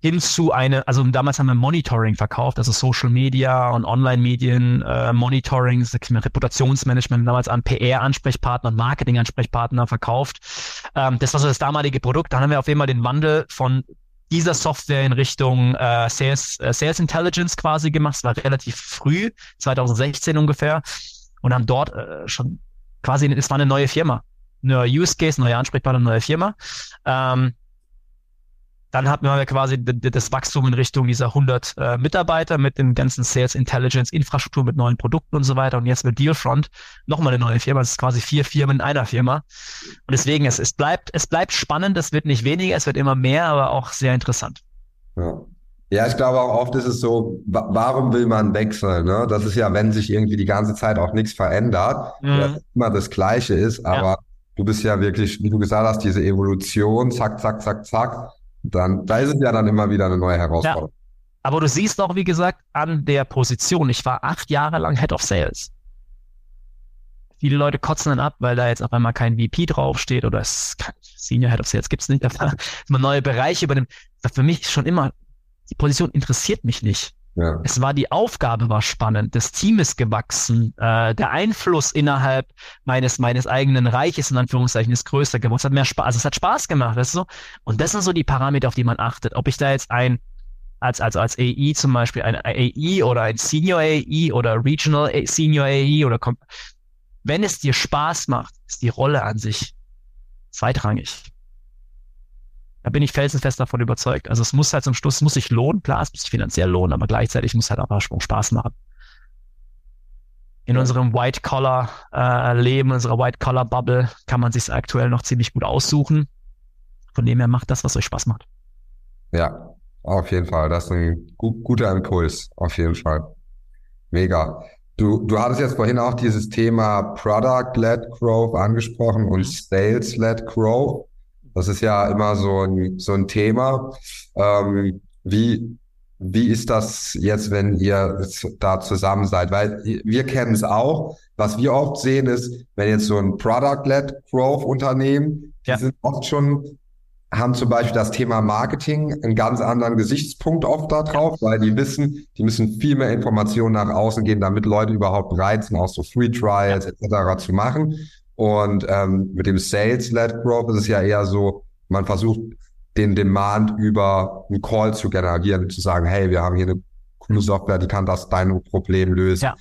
hin zu eine, also damals haben wir Monitoring verkauft, also Social Media und Online-Medien, äh, Monitoring, Reputationsmanagement, damals an PR-Ansprechpartner und Marketing-Ansprechpartner verkauft. Ähm, das war so das damalige Produkt. Dann haben wir auf jeden Fall den Wandel von dieser Software in Richtung äh, Sales, äh, Sales Intelligence quasi gemacht. Es war relativ früh, 2016 ungefähr, und haben dort äh, schon quasi, es war eine neue Firma, neuer Use Case, neue Ansprechpartner, neue Firma. Ähm, dann hatten wir quasi das Wachstum in Richtung dieser 100 äh, Mitarbeiter mit dem ganzen Sales Intelligence Infrastruktur mit neuen Produkten und so weiter. Und jetzt mit Dealfront nochmal eine neue Firma. Es ist quasi vier Firmen in einer Firma. Und deswegen, es, es bleibt, es bleibt spannend. Es wird nicht weniger, es wird immer mehr, aber auch sehr interessant. Ja. Ja, ich glaube auch oft ist es so, warum will man wechseln? Ne? Das ist ja, wenn sich irgendwie die ganze Zeit auch nichts verändert, mhm. immer das Gleiche ist, aber ja. du bist ja wirklich, wie du gesagt hast, diese Evolution, zack, zack, zack, zack dann, da ist es ja dann immer wieder eine neue Herausforderung. Ja. Aber du siehst auch, wie gesagt, an der Position. Ich war acht Jahre lang Head of Sales. Viele Leute kotzen dann ab, weil da jetzt auf einmal kein VP draufsteht oder es Senior Head of Sales gibt's nicht. Da man neue Bereiche übernimmt. Für mich schon immer, die Position interessiert mich nicht. Ja. Es war die Aufgabe war spannend, das Team ist gewachsen, äh, der Einfluss innerhalb meines meines eigenen Reiches in Anführungszeichen ist größer geworden. Es hat mehr Spaß, also es hat Spaß gemacht, weißt du so. Und das sind so die Parameter, auf die man achtet. Ob ich da jetzt ein als als als AI zum Beispiel ein AI oder ein Senior AI oder Regional Senior AI oder wenn es dir Spaß macht, ist die Rolle an sich zweitrangig. Da bin ich felsenfest davon überzeugt. Also es muss halt zum Schluss, muss sich lohnen, klar, es muss sich finanziell lohnen, aber gleichzeitig muss halt auch Spaß machen. In unserem White-Collar-Leben, äh, unserer White-Collar-Bubble kann man sich aktuell noch ziemlich gut aussuchen. Von dem her macht das, was euch Spaß macht. Ja, auf jeden Fall. Das ist ein gu guter Impuls. Auf jeden Fall. Mega. Du, du hattest jetzt vorhin auch dieses Thema Product-led Growth angesprochen und mhm. Sales-led Growth. Das ist ja immer so ein, so ein Thema. Ähm, wie, wie ist das jetzt, wenn ihr da zusammen seid? Weil wir kennen es auch. Was wir oft sehen ist, wenn jetzt so ein Product-led Growth Unternehmen, ja. die sind oft schon, haben zum Beispiel das Thema Marketing einen ganz anderen Gesichtspunkt oft da drauf, weil die wissen, die müssen viel mehr Informationen nach außen gehen, damit Leute überhaupt bereit sind, auch so Free Trials etc. zu machen. Und ähm, mit dem Sales-led Growth ist es ja eher so, man versucht den Demand über einen Call zu generieren, zu sagen, hey, wir haben hier eine coole Software, die kann das dein Problem lösen. Ja.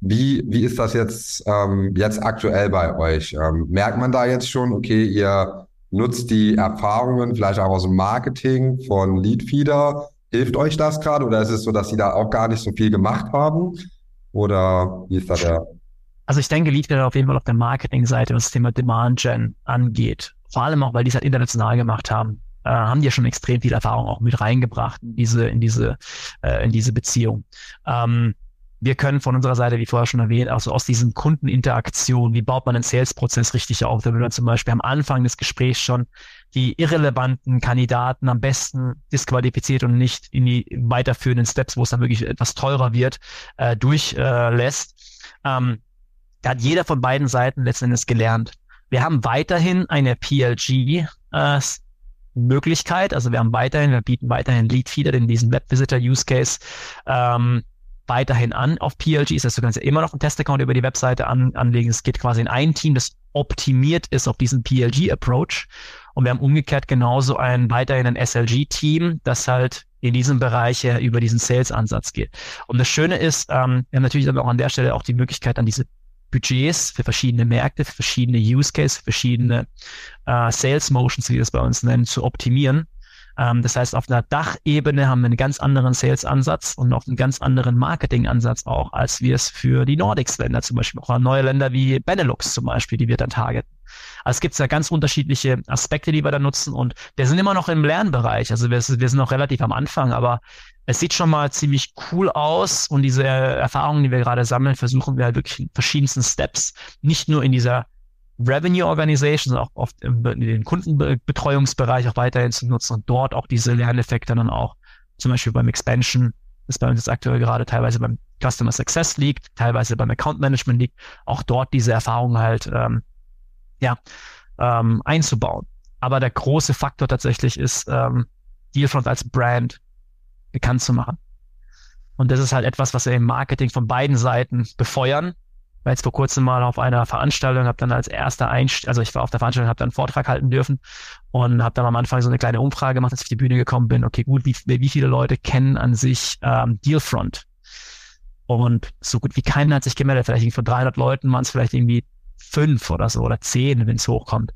Wie, wie ist das jetzt, ähm, jetzt aktuell bei euch? Ähm, merkt man da jetzt schon, okay, ihr nutzt die Erfahrungen vielleicht auch aus dem Marketing von Leadfeeder? Hilft euch das gerade oder ist es so, dass sie da auch gar nicht so viel gemacht haben? Oder wie ist da der also ich denke, Lead wird auf jeden Fall auf der Marketingseite, was das Thema Demand Gen angeht. Vor allem auch, weil die es halt international gemacht haben, äh, haben die ja schon extrem viel Erfahrung auch mit reingebracht in diese, in diese, äh, in diese Beziehung. Ähm, wir können von unserer Seite, wie vorher schon erwähnt, also aus diesen Kundeninteraktionen, wie baut man einen Sales-Prozess richtig auf, da wir zum Beispiel am Anfang des Gesprächs schon die irrelevanten Kandidaten am besten disqualifiziert und nicht in die weiterführenden Steps, wo es dann wirklich etwas teurer wird, äh, durchlässt. Äh, ähm, da hat jeder von beiden Seiten letztendlich gelernt. Wir haben weiterhin eine PLG äh, Möglichkeit, also wir haben weiterhin, wir bieten weiterhin Lead Feeder in diesem Web Visitor Use Case ähm, weiterhin an auf PLGs. Also du kannst ja immer noch einen Testaccount über die Webseite an, anlegen. Es geht quasi in ein Team, das optimiert ist auf diesen PLG-Approach. Und wir haben umgekehrt genauso ein weiterhin ein SLG-Team, das halt in diesem Bereich über diesen Sales-Ansatz geht. Und das Schöne ist, ähm, wir haben natürlich dann auch an der Stelle auch die Möglichkeit, an diese Budgets für verschiedene Märkte, für verschiedene Use Cases, für verschiedene äh, Sales Motions, wie wir das bei uns nennen, zu optimieren. Ähm, das heißt, auf einer Dachebene haben wir einen ganz anderen Sales-Ansatz und auch einen ganz anderen Marketing-Ansatz auch, als wir es für die Nordics-Länder zum Beispiel, auch neue Länder wie Benelux zum Beispiel, die wir dann targeten. Also es gibt ja ganz unterschiedliche Aspekte, die wir da nutzen und wir sind immer noch im Lernbereich. Also wir, wir sind noch relativ am Anfang, aber es sieht schon mal ziemlich cool aus und diese Erfahrungen, die wir gerade sammeln, versuchen wir halt wirklich in verschiedensten Steps, nicht nur in dieser Revenue Organization, sondern auch oft in den Kundenbetreuungsbereich auch weiterhin zu nutzen und dort auch diese Lerneffekte dann auch zum Beispiel beim Expansion, das bei uns jetzt aktuell gerade teilweise beim Customer Success liegt, teilweise beim Account Management liegt, auch dort diese Erfahrungen halt ähm, ja, ähm, einzubauen. Aber der große Faktor tatsächlich ist, ähm, Dealfront als Brand bekannt zu machen. Und das ist halt etwas, was wir im Marketing von beiden Seiten befeuern. War jetzt vor kurzem mal auf einer Veranstaltung, habe dann als erster Einst also ich war auf der Veranstaltung, habe dann einen Vortrag halten dürfen und habe dann am Anfang so eine kleine Umfrage gemacht, als ich auf die Bühne gekommen bin. Okay, gut, wie, wie viele Leute kennen an sich ähm, Dealfront? Und so gut wie keiner hat sich gemeldet. Vielleicht von 300 Leuten waren es vielleicht irgendwie fünf oder so oder zehn, wenn es hochkommt.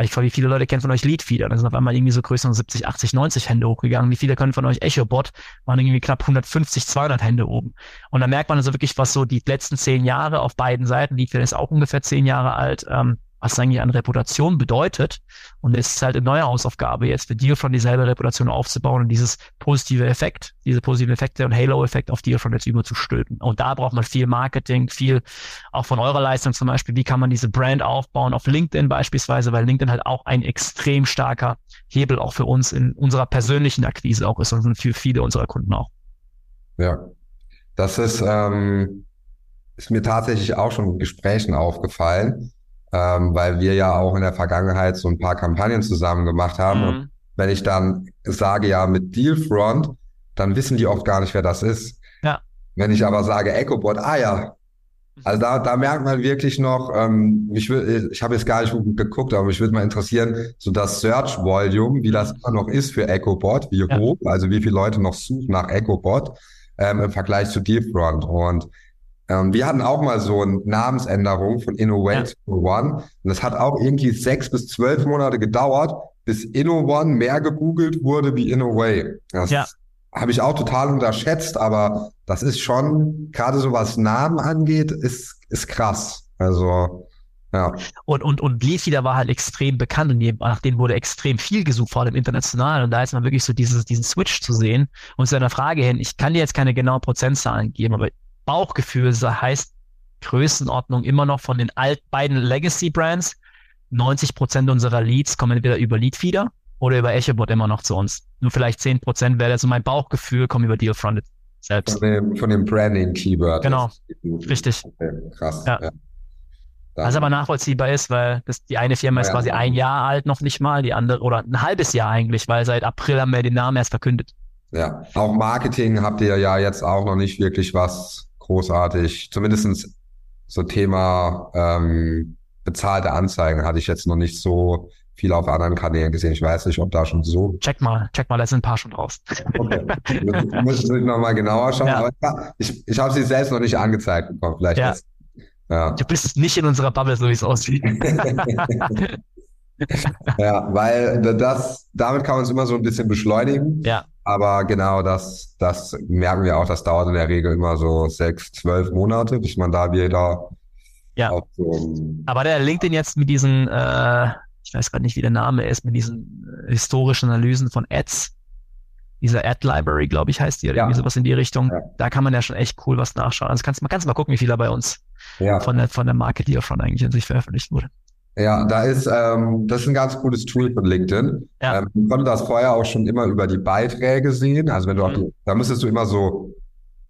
Ich frage, wie viele Leute kennen von euch Leadfeeder? Da sind auf einmal irgendwie so größer 70, 80, 90 Hände hochgegangen. Wie viele können von euch EchoBot? Waren irgendwie knapp 150, 200 Hände oben. Und da merkt man also wirklich, was so die letzten zehn Jahre auf beiden Seiten, Leadfeeder ist auch ungefähr zehn Jahre alt, ähm, was eigentlich an Reputation bedeutet. Und es ist halt eine neue Hausaufgabe jetzt für Dealfront dieselbe Reputation aufzubauen und dieses positive Effekt, diese positiven Effekte und Halo-Effekt auf Dealfront jetzt überzustülpen. Und da braucht man viel Marketing, viel auch von eurer Leistung zum Beispiel. Wie kann man diese Brand aufbauen auf LinkedIn beispielsweise, weil LinkedIn halt auch ein extrem starker Hebel auch für uns in unserer persönlichen Akquise auch ist und für viele unserer Kunden auch. Ja, das ist, ähm, ist mir tatsächlich auch schon in Gesprächen aufgefallen ähm, weil wir ja auch in der Vergangenheit so ein paar Kampagnen zusammen gemacht haben. Mhm. Und wenn ich dann sage, ja, mit Dealfront, dann wissen die oft gar nicht, wer das ist. Ja. Wenn ich aber sage EchoBot, ah ja, also da, da merkt man wirklich noch, ähm, mich will, ich habe jetzt gar nicht geguckt, aber mich würde mal interessieren, so das Search Volume, wie das immer noch ist für EchoBot, wie ja. hoch, also wie viele Leute noch suchen nach EchoBot ähm, im Vergleich zu Dealfront. Und ähm, wir hatten auch mal so eine Namensänderung von Innovate ja. One. Und das hat auch irgendwie sechs bis zwölf Monate gedauert, bis InnoOne mehr gegoogelt wurde wie InnoWay. Das ja. habe ich auch total unterschätzt, aber das ist schon, gerade so was Namen angeht, ist, ist krass. Also, ja. Und, und, und Leadfeeder war halt extrem bekannt und nach denen wurde extrem viel gesucht, vor allem international. Und da ist man wirklich so dieses, diesen Switch zu sehen. Und zu einer Frage hin, ich kann dir jetzt keine genauen Prozentzahlen geben, aber Bauchgefühl heißt Größenordnung immer noch von den alt, beiden Legacy Brands. 90 Prozent unserer Leads kommen entweder über Leadfeeder oder über EchoBot immer noch zu uns. Nur vielleicht 10 Prozent wäre so mein Bauchgefühl, kommen über Dealfront selbst. Von dem, von dem Branding-Keyword. Genau, richtig. Krass. Ja. ja. Was aber nachvollziehbar ist, weil das, die eine Firma ist ja, quasi ein Jahr alt noch nicht mal, die andere, oder ein halbes Jahr eigentlich, weil seit April haben wir den Namen erst verkündet. Ja, auch Marketing habt ihr ja jetzt auch noch nicht wirklich was großartig. Zumindestens so Thema ähm, bezahlte Anzeigen hatte ich jetzt noch nicht so viel auf anderen Kanälen gesehen. Ich weiß nicht, ob da schon so. Check mal, check mal, da sind ein paar schon draus. Okay. Muss ich nochmal genauer schauen. Ja. Aber ich, ich habe sie selbst noch nicht angezeigt bekommen. Vielleicht ja. Ist, ja. Du bist nicht in unserer Bubble, so wie es aussieht. ja, weil das, damit kann man es immer so ein bisschen beschleunigen. Ja. Aber genau das, das merken wir auch, das dauert in der Regel immer so sechs, zwölf Monate, bis man da wieder ja. So Aber der LinkedIn jetzt mit diesen, äh, ich weiß gerade nicht, wie der Name ist, mit diesen äh, historischen Analysen von Ads, dieser Ad Library, glaube ich, heißt die, oder ja. irgendwie sowas in die Richtung. Ja. Da kann man ja schon echt cool was nachschauen. Also kannst mal, kannst mal gucken, wie viel da bei uns ja. von der, von der Market Front eigentlich an sich veröffentlicht wurde. Ja, da ist, ähm, das ist ein ganz cooles Tool von LinkedIn. Ja. Ähm, ich konnte das vorher auch schon immer über die Beiträge sehen. Also wenn du mhm. die, da müsstest du immer so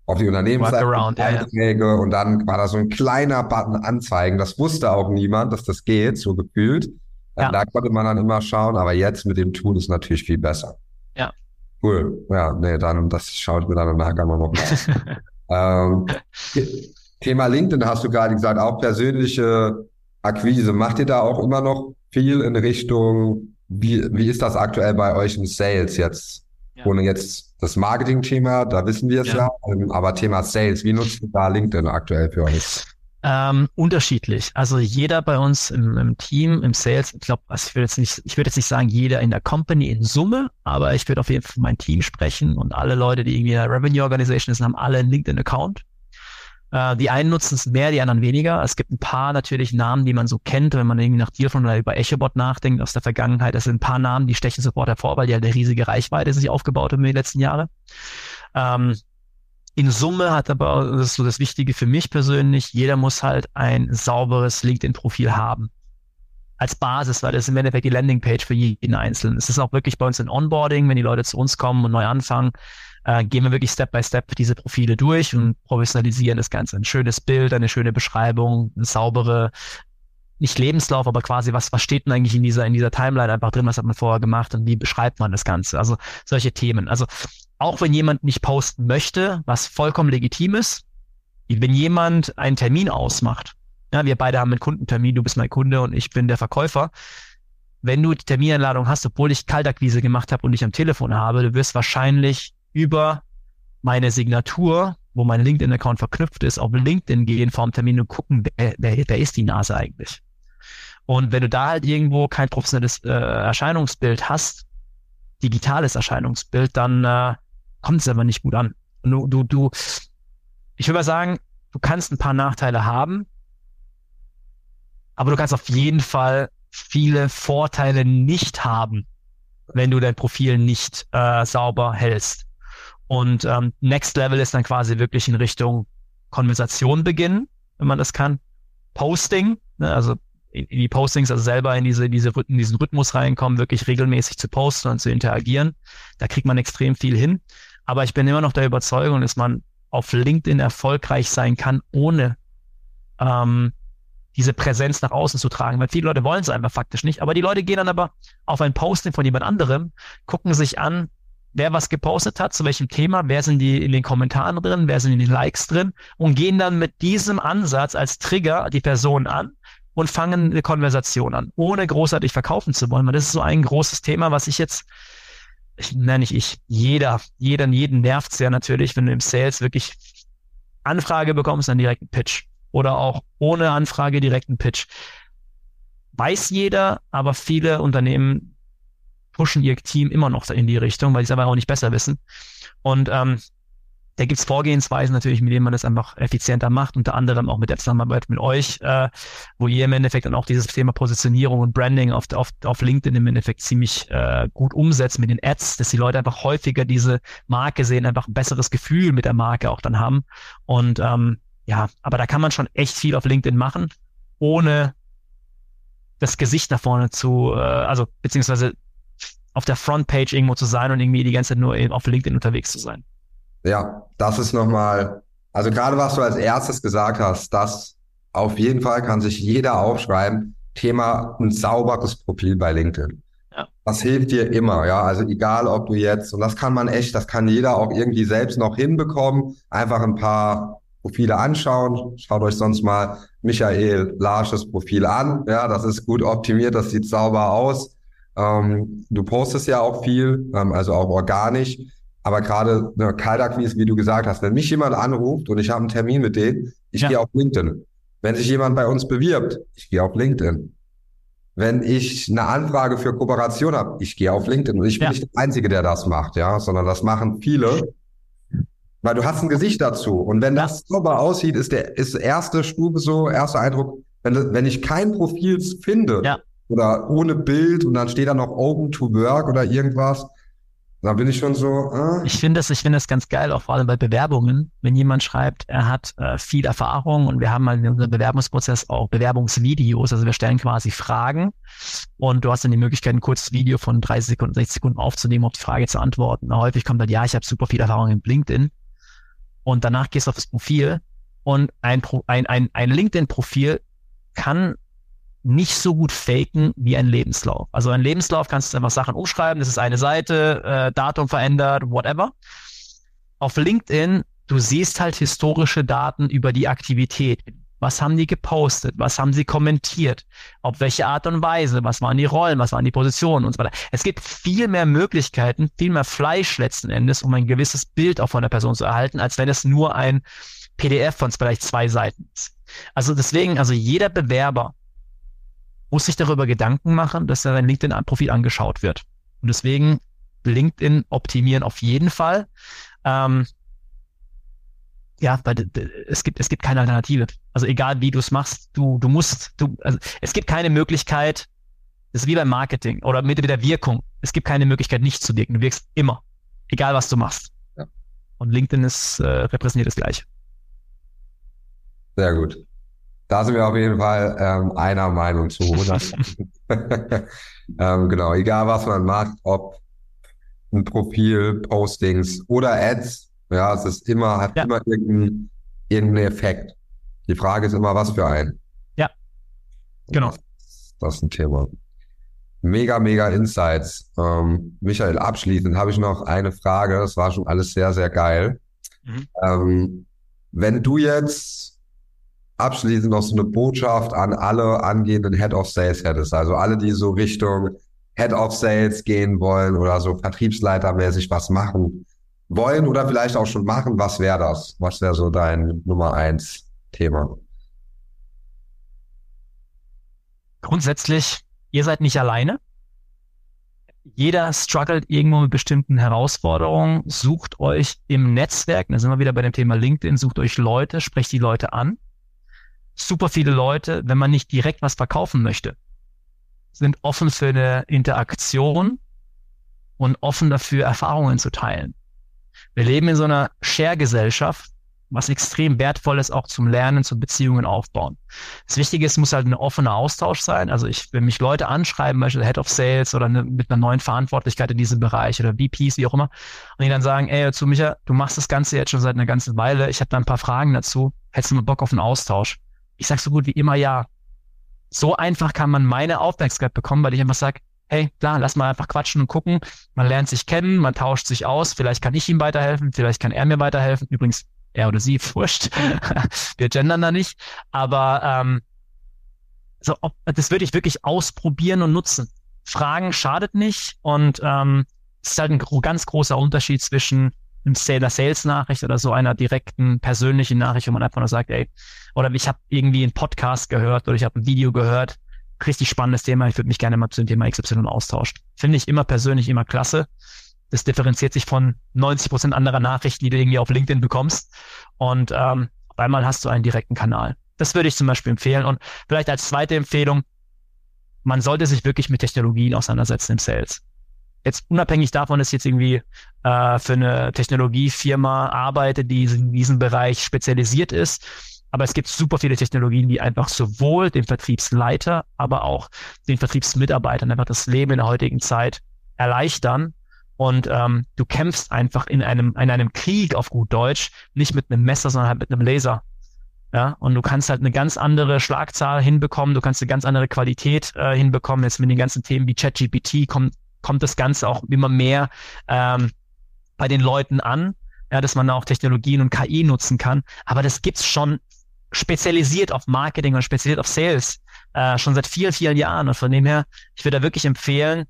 auf die Unternehmensseite Beiträge ja, ja. und dann war da so ein kleiner Button anzeigen. Das wusste auch niemand, dass das geht, so gefühlt. Ähm, ja. Da konnte man dann immer schauen, aber jetzt mit dem Tool ist natürlich viel besser. Ja. Cool. Ja, nee, dann, das schaue ich mir dann nachher mal noch an. ähm, Thema LinkedIn hast du gerade gesagt, auch persönliche Akquise, macht ihr da auch immer noch viel in Richtung, wie, wie ist das aktuell bei euch im Sales jetzt? Ja. Ohne jetzt das Marketing-Thema, da wissen wir es ja, ja ähm, aber Thema Sales, wie nutzt ihr da LinkedIn aktuell für euch? Ähm, unterschiedlich. Also jeder bei uns im, im Team, im Sales, ich glaube, also ich würde jetzt nicht, ich würde jetzt nicht sagen, jeder in der Company in Summe, aber ich würde auf jeden Fall für mein Team sprechen und alle Leute, die irgendwie in der Revenue Organization sind, haben alle einen LinkedIn-Account. Äh, die einen nutzen es mehr, die anderen weniger. Es gibt ein paar natürlich Namen, die man so kennt, wenn man irgendwie nach Dealfront oder über Echobot nachdenkt aus der Vergangenheit. Das sind ein paar Namen, die stechen sofort hervor, weil die halt eine riesige Reichweite sich aufgebaut haben in den letzten Jahren. Ähm, in Summe hat aber, das ist so das Wichtige für mich persönlich, jeder muss halt ein sauberes LinkedIn-Profil haben. Als Basis, weil das ist im Endeffekt die Landingpage für jeden Einzelnen. Es ist auch wirklich bei uns in Onboarding, wenn die Leute zu uns kommen und neu anfangen, äh, gehen wir wirklich Step by Step diese Profile durch und professionalisieren das Ganze. Ein schönes Bild, eine schöne Beschreibung, eine saubere, nicht Lebenslauf, aber quasi, was, was steht denn eigentlich in dieser, in dieser Timeline einfach drin, was hat man vorher gemacht und wie beschreibt man das Ganze? Also solche Themen. Also auch wenn jemand nicht posten möchte, was vollkommen legitim ist, wenn jemand einen Termin ausmacht, ja, wir beide haben einen Kundentermin, du bist mein Kunde und ich bin der Verkäufer. Wenn du die Termineinladung hast, obwohl ich Kaltakquise gemacht habe und dich am Telefon habe, du wirst wahrscheinlich über meine Signatur, wo mein LinkedIn-Account verknüpft ist, auf LinkedIn gehen vor dem Termin und gucken, wer, wer, wer ist die Nase eigentlich. Und wenn du da halt irgendwo kein professionelles äh, Erscheinungsbild hast, digitales Erscheinungsbild, dann äh, kommt es aber nicht gut an. Du, du, du, ich würde mal sagen, du kannst ein paar Nachteile haben, aber du kannst auf jeden Fall viele Vorteile nicht haben, wenn du dein Profil nicht äh, sauber hältst. Und ähm, Next Level ist dann quasi wirklich in Richtung Konversation beginnen, wenn man das kann. Posting, ne, also in, in die Postings, also selber in diese, diese, in diesen Rhythmus reinkommen, wirklich regelmäßig zu posten und zu interagieren. Da kriegt man extrem viel hin. Aber ich bin immer noch der Überzeugung, dass man auf LinkedIn erfolgreich sein kann, ohne ähm, diese Präsenz nach außen zu tragen. Weil viele Leute wollen es einfach faktisch nicht. Aber die Leute gehen dann aber auf ein Posting von jemand anderem, gucken sich an, wer was gepostet hat, zu welchem Thema, wer sind die in den Kommentaren drin, wer sind in den Likes drin und gehen dann mit diesem Ansatz als Trigger die Person an und fangen eine Konversation an, ohne großartig verkaufen zu wollen. Weil das ist so ein großes Thema, was ich jetzt ich nenne nicht ich, jeder, jeder, jeden nervt sehr natürlich, wenn du im Sales wirklich Anfrage bekommst, dann direkt einen Pitch. Oder auch ohne Anfrage direkt einen Pitch. Weiß jeder, aber viele Unternehmen pushen ihr Team immer noch in die Richtung, weil sie es aber auch nicht besser wissen. Und ähm, da gibt's Vorgehensweisen natürlich, mit denen man das einfach effizienter macht, unter anderem auch mit der Zusammenarbeit mit euch, äh, wo ihr im Endeffekt dann auch dieses Thema Positionierung und Branding auf, auf, auf LinkedIn im Endeffekt ziemlich äh, gut umsetzt mit den Ads, dass die Leute einfach häufiger diese Marke sehen, einfach ein besseres Gefühl mit der Marke auch dann haben. Und ähm, ja, aber da kann man schon echt viel auf LinkedIn machen, ohne das Gesicht nach vorne zu, äh, also beziehungsweise auf der Frontpage irgendwo zu sein und irgendwie die ganze Zeit nur auf LinkedIn unterwegs zu sein. Ja, das ist nochmal, also gerade was du als erstes gesagt hast, das auf jeden Fall kann sich jeder aufschreiben. Thema ein sauberes Profil bei LinkedIn. Ja. Das hilft dir immer, ja. Also egal, ob du jetzt, und das kann man echt, das kann jeder auch irgendwie selbst noch hinbekommen. Einfach ein paar Profile anschauen. Schaut euch sonst mal Michael Larsches Profil an. Ja, das ist gut optimiert, das sieht sauber aus. Ähm, du postest ja auch viel, ähm, also auch organisch. Aber gerade ne, Kaltakquise, wie du gesagt hast, wenn mich jemand anruft und ich habe einen Termin mit denen, ich ja. gehe auf LinkedIn. Wenn sich jemand bei uns bewirbt, ich gehe auf LinkedIn. Wenn ich eine Anfrage für Kooperation habe, ich gehe auf LinkedIn. Und ich bin ja. nicht der Einzige, der das macht, ja, sondern das machen viele. Weil du hast ein Gesicht dazu. Und wenn das sauber aussieht, ist der ist erste Stufe so, erster Eindruck, wenn, wenn ich kein Profil finde ja. Oder ohne Bild und dann steht da noch Open to Work oder irgendwas, da bin ich schon so. Äh. Ich finde das, ich finde das ganz geil, auch vor allem bei Bewerbungen, wenn jemand schreibt, er hat äh, viel Erfahrung und wir haben mal in unserem Bewerbungsprozess auch Bewerbungsvideos, also wir stellen quasi Fragen und du hast dann die Möglichkeit, ein kurzes Video von 30 Sekunden, 60 Sekunden aufzunehmen, auf die Frage zu antworten. Und häufig kommt dann, ja, ich habe super viel Erfahrung in LinkedIn und danach gehst du auf das Profil und ein, ein, ein, ein LinkedIn-Profil kann nicht so gut faken wie ein Lebenslauf. Also ein Lebenslauf kannst du einfach Sachen umschreiben, das ist eine Seite, äh, Datum verändert, whatever. Auf LinkedIn, du siehst halt historische Daten über die Aktivität. Was haben die gepostet? Was haben sie kommentiert? Auf welche Art und Weise? Was waren die Rollen? Was waren die Positionen und so weiter? Es gibt viel mehr Möglichkeiten, viel mehr Fleisch letzten Endes, um ein gewisses Bild auch von der Person zu erhalten, als wenn es nur ein PDF von vielleicht zwei Seiten ist. Also deswegen, also jeder Bewerber muss sich darüber Gedanken machen, dass sein LinkedIn-Profil angeschaut wird. Und deswegen LinkedIn optimieren auf jeden Fall. Ähm, ja, weil es gibt, es gibt keine Alternative. Also egal wie du es machst, du, du musst, du, also es gibt keine Möglichkeit, das ist wie beim Marketing oder mit, mit der Wirkung. Es gibt keine Möglichkeit, nicht zu wirken. Du wirkst immer, egal was du machst. Ja. Und LinkedIn ist äh, repräsentiert das Gleiche. Sehr gut. Da sind wir auf jeden Fall ähm, einer Meinung zu 100. ähm, genau, egal was man macht, ob ein Profil, Postings oder Ads, ja, es ist immer, hat ja. immer irgendeinen, irgendeinen Effekt. Die Frage ist immer, was für ein. Ja, genau. Das, das ist ein Thema. Mega, mega Insights. Ähm, Michael, abschließend habe ich noch eine Frage. Das war schon alles sehr, sehr geil. Mhm. Ähm, wenn du jetzt abschließend noch so eine Botschaft an alle angehenden Head of Sales hättest, also alle, die so Richtung Head of Sales gehen wollen oder so Vertriebsleitermäßig was machen wollen oder vielleicht auch schon machen, was wäre das? Was wäre so dein Nummer eins Thema? Grundsätzlich ihr seid nicht alleine. Jeder struggelt irgendwo mit bestimmten Herausforderungen. Sucht euch im Netzwerk, da sind wir wieder bei dem Thema LinkedIn, sucht euch Leute, sprecht die Leute an. Super viele Leute, wenn man nicht direkt was verkaufen möchte, sind offen für eine Interaktion und offen dafür, Erfahrungen zu teilen. Wir leben in so einer Share-Gesellschaft, was extrem wertvoll ist, auch zum Lernen, zu Beziehungen aufbauen. Das Wichtige ist, es muss halt ein offener Austausch sein. Also ich, wenn mich Leute anschreiben, beispielsweise Head of Sales oder eine, mit einer neuen Verantwortlichkeit in diesem Bereich oder VPs, wie auch immer, und die dann sagen, ey, zu Micha, du machst das Ganze jetzt schon seit einer ganzen Weile, ich habe da ein paar Fragen dazu, hättest du mal Bock auf einen Austausch? Ich sag so gut wie immer ja. So einfach kann man meine Aufmerksamkeit bekommen, weil ich einfach sage, hey, klar, lass mal einfach quatschen und gucken. Man lernt sich kennen, man tauscht sich aus. Vielleicht kann ich ihm weiterhelfen, vielleicht kann er mir weiterhelfen. Übrigens, er oder sie, wurscht. Wir gendern da nicht. Aber ähm, so, ob, das würde ich wirklich ausprobieren und nutzen. Fragen schadet nicht und ähm, es ist halt ein ganz großer Unterschied zwischen einer Sales-Nachricht oder so einer direkten persönlichen Nachricht, wo man einfach nur sagt, ey, oder ich habe irgendwie einen Podcast gehört oder ich habe ein Video gehört, richtig spannendes Thema, ich würde mich gerne mal zu dem Thema XY austauschen. Finde ich immer persönlich immer klasse. Das differenziert sich von 90 Prozent anderer Nachrichten, die du irgendwie auf LinkedIn bekommst. Und ähm, auf einmal hast du einen direkten Kanal. Das würde ich zum Beispiel empfehlen. Und vielleicht als zweite Empfehlung, man sollte sich wirklich mit Technologien auseinandersetzen im Sales. Jetzt unabhängig davon, dass ich jetzt irgendwie äh, für eine Technologiefirma arbeite, die in diesem Bereich spezialisiert ist. Aber es gibt super viele Technologien, die einfach sowohl dem Vertriebsleiter, aber auch den Vertriebsmitarbeitern einfach das Leben in der heutigen Zeit erleichtern und ähm, du kämpfst einfach in einem, in einem Krieg auf gut Deutsch, nicht mit einem Messer, sondern halt mit einem Laser. Ja, und du kannst halt eine ganz andere Schlagzahl hinbekommen, du kannst eine ganz andere Qualität äh, hinbekommen. Jetzt mit den ganzen Themen wie ChatGPT kommt, kommt das Ganze auch immer mehr ähm, bei den Leuten an, ja, dass man auch Technologien und KI nutzen kann. Aber das gibt's schon spezialisiert auf Marketing und spezialisiert auf Sales äh, schon seit vielen, vielen Jahren. Und von dem her, ich würde da wirklich empfehlen,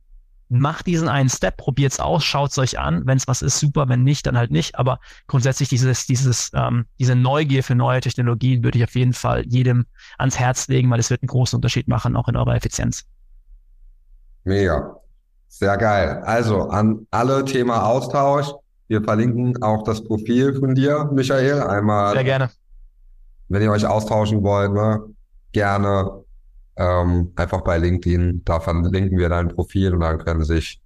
macht diesen einen Step, probiert's aus, schaut's euch an. Wenn es was ist, super, wenn nicht, dann halt nicht. Aber grundsätzlich dieses, dieses, ähm, diese Neugier für neue Technologien würde ich auf jeden Fall jedem ans Herz legen, weil es wird einen großen Unterschied machen, auch in eurer Effizienz. Mega. Sehr geil. Also an alle Thema Austausch. Wir verlinken auch das Profil von dir, Michael. Einmal. Sehr gerne. Wenn ihr euch austauschen wollt, ne, gerne ähm, einfach bei LinkedIn, da verlinken wir dein Profil und dann können sich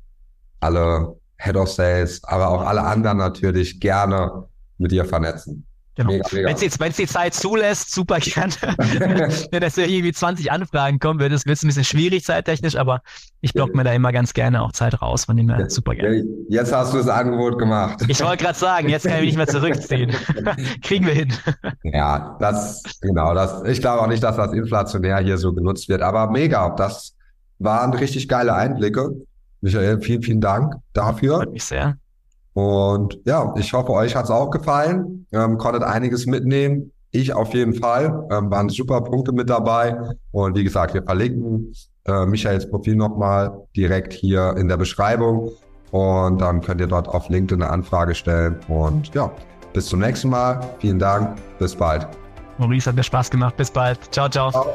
alle Head of Sales, aber auch alle anderen natürlich gerne mit dir vernetzen. Genau. Wenn es die Zeit zulässt, super gerne. Wenn das irgendwie 20 Anfragen kommen wird ein bisschen schwierig zeittechnisch, aber ich block mir da immer ganz gerne auch Zeit raus, von dem her super gerne. Jetzt hast du das Angebot gemacht. Ich wollte gerade sagen, jetzt kann ich mich nicht mehr zurückziehen. Kriegen wir hin. Ja, das, genau, das, ich glaube auch nicht, dass das inflationär hier so genutzt wird, aber mega, das waren richtig geile Einblicke. Michael, vielen, vielen Dank dafür. Freut mich sehr. Und ja, ich hoffe, euch hat's auch gefallen. Ähm, konntet einiges mitnehmen. Ich auf jeden Fall. Ähm, waren super Punkte mit dabei. Und wie gesagt, wir verlinken äh, Michaels Profil nochmal direkt hier in der Beschreibung. Und dann könnt ihr dort auf LinkedIn eine Anfrage stellen. Und ja, Bis zum nächsten Mal. Vielen Dank. Bis bald. Maurice hat mir Spaß gemacht. Bis bald. ciao. ciao. ciao.